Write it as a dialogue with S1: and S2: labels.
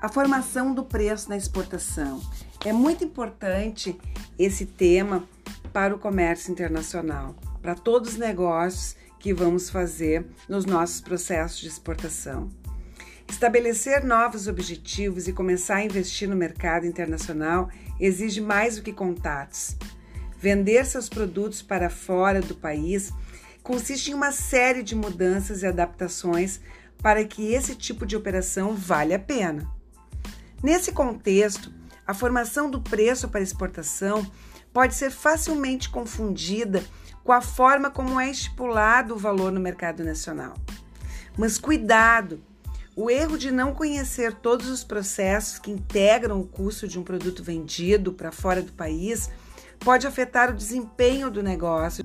S1: A formação do preço na exportação. É muito importante esse tema para o comércio internacional, para todos os negócios que vamos fazer nos nossos processos de exportação. Estabelecer novos objetivos e começar a investir no mercado internacional exige mais do que contatos. Vender seus produtos para fora do país consiste em uma série de mudanças e adaptações para que esse tipo de operação valha a pena. Nesse contexto, a formação do preço para exportação pode ser facilmente confundida com a forma como é estipulado o valor no mercado nacional. Mas cuidado! O erro de não conhecer todos os processos que integram o custo de um produto vendido para fora do país pode afetar o desempenho do negócio